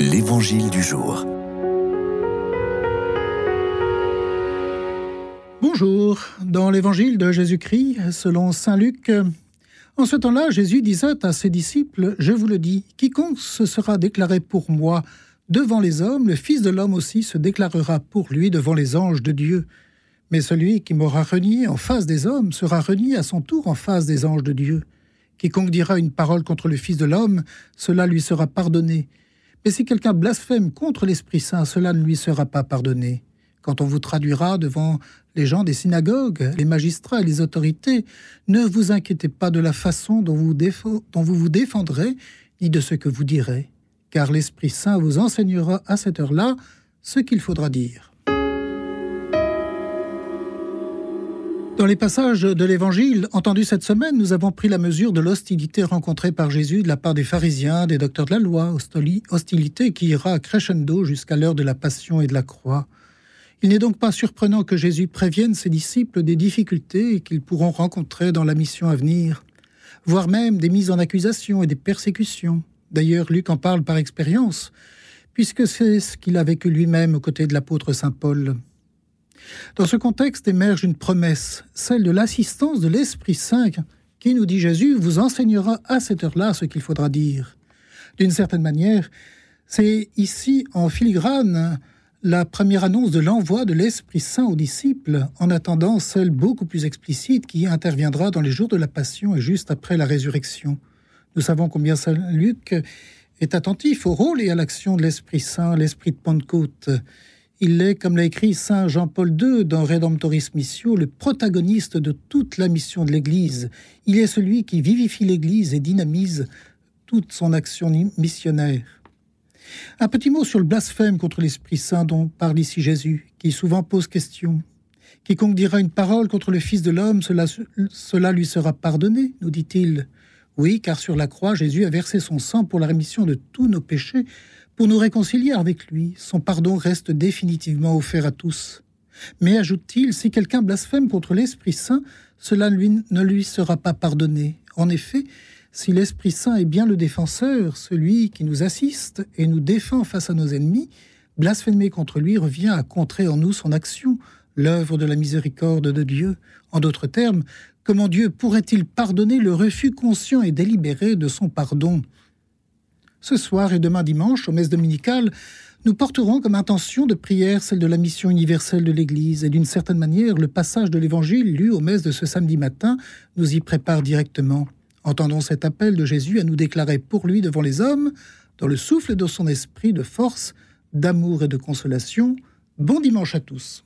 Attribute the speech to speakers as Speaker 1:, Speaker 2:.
Speaker 1: L'Évangile du jour.
Speaker 2: Bonjour, dans l'Évangile de Jésus-Christ, selon Saint Luc, en ce temps-là, Jésus disait à ses disciples, Je vous le dis, quiconque se sera déclaré pour moi devant les hommes, le Fils de l'homme aussi se déclarera pour lui devant les anges de Dieu. Mais celui qui m'aura renié en face des hommes sera renié à son tour en face des anges de Dieu. Quiconque dira une parole contre le Fils de l'homme, cela lui sera pardonné. Et si quelqu'un blasphème contre l'Esprit Saint, cela ne lui sera pas pardonné. Quand on vous traduira devant les gens des synagogues, les magistrats et les autorités, ne vous inquiétez pas de la façon dont vous vous défendrez, ni de ce que vous direz, car l'Esprit Saint vous enseignera à cette heure-là ce qu'il faudra dire. Dans les passages de l'Évangile entendus cette semaine, nous avons pris la mesure de l'hostilité rencontrée par Jésus de la part des pharisiens, des docteurs de la loi, hostilité qui ira crescendo jusqu'à l'heure de la passion et de la croix. Il n'est donc pas surprenant que Jésus prévienne ses disciples des difficultés qu'ils pourront rencontrer dans la mission à venir, voire même des mises en accusation et des persécutions. D'ailleurs, Luc en parle par expérience, puisque c'est ce qu'il a vécu lui-même aux côtés de l'apôtre Saint Paul. Dans ce contexte émerge une promesse, celle de l'assistance de l'Esprit Saint, qui, nous dit Jésus, vous enseignera à cette heure-là ce qu'il faudra dire. D'une certaine manière, c'est ici en filigrane la première annonce de l'envoi de l'Esprit Saint aux disciples, en attendant celle beaucoup plus explicite qui interviendra dans les jours de la Passion et juste après la résurrection. Nous savons combien Saint Luc est attentif au rôle et à l'action de l'Esprit Saint, l'Esprit de Pentecôte. Il est, comme l'a écrit Saint Jean-Paul II dans Redemptoris Missio, le protagoniste de toute la mission de l'Église. Il est celui qui vivifie l'Église et dynamise toute son action missionnaire. Un petit mot sur le blasphème contre l'Esprit Saint dont parle ici Jésus, qui souvent pose question. Quiconque dira une parole contre le Fils de l'homme, cela, cela lui sera pardonné, nous dit-il. Oui, car sur la croix, Jésus a versé son sang pour la rémission de tous nos péchés, pour nous réconcilier avec lui, son pardon reste définitivement offert à tous. Mais ajoute-t-il, si quelqu'un blasphème contre l'Esprit Saint, cela ne lui sera pas pardonné. En effet, si l'Esprit Saint est bien le défenseur, celui qui nous assiste et nous défend face à nos ennemis, blasphémer contre lui revient à contrer en nous son action, l'œuvre de la miséricorde de Dieu. En d'autres termes, comment Dieu pourrait-il pardonner le refus conscient et délibéré de son pardon? Ce soir et demain dimanche, aux messes dominicales, nous porterons comme intention de prière celle de la mission universelle de l'Église, et d'une certaine manière, le passage de l'Évangile lu aux messes de ce samedi matin nous y prépare directement. Entendons cet appel de Jésus à nous déclarer pour lui devant les hommes, dans le souffle de son esprit de force, d'amour et de consolation. Bon dimanche à tous.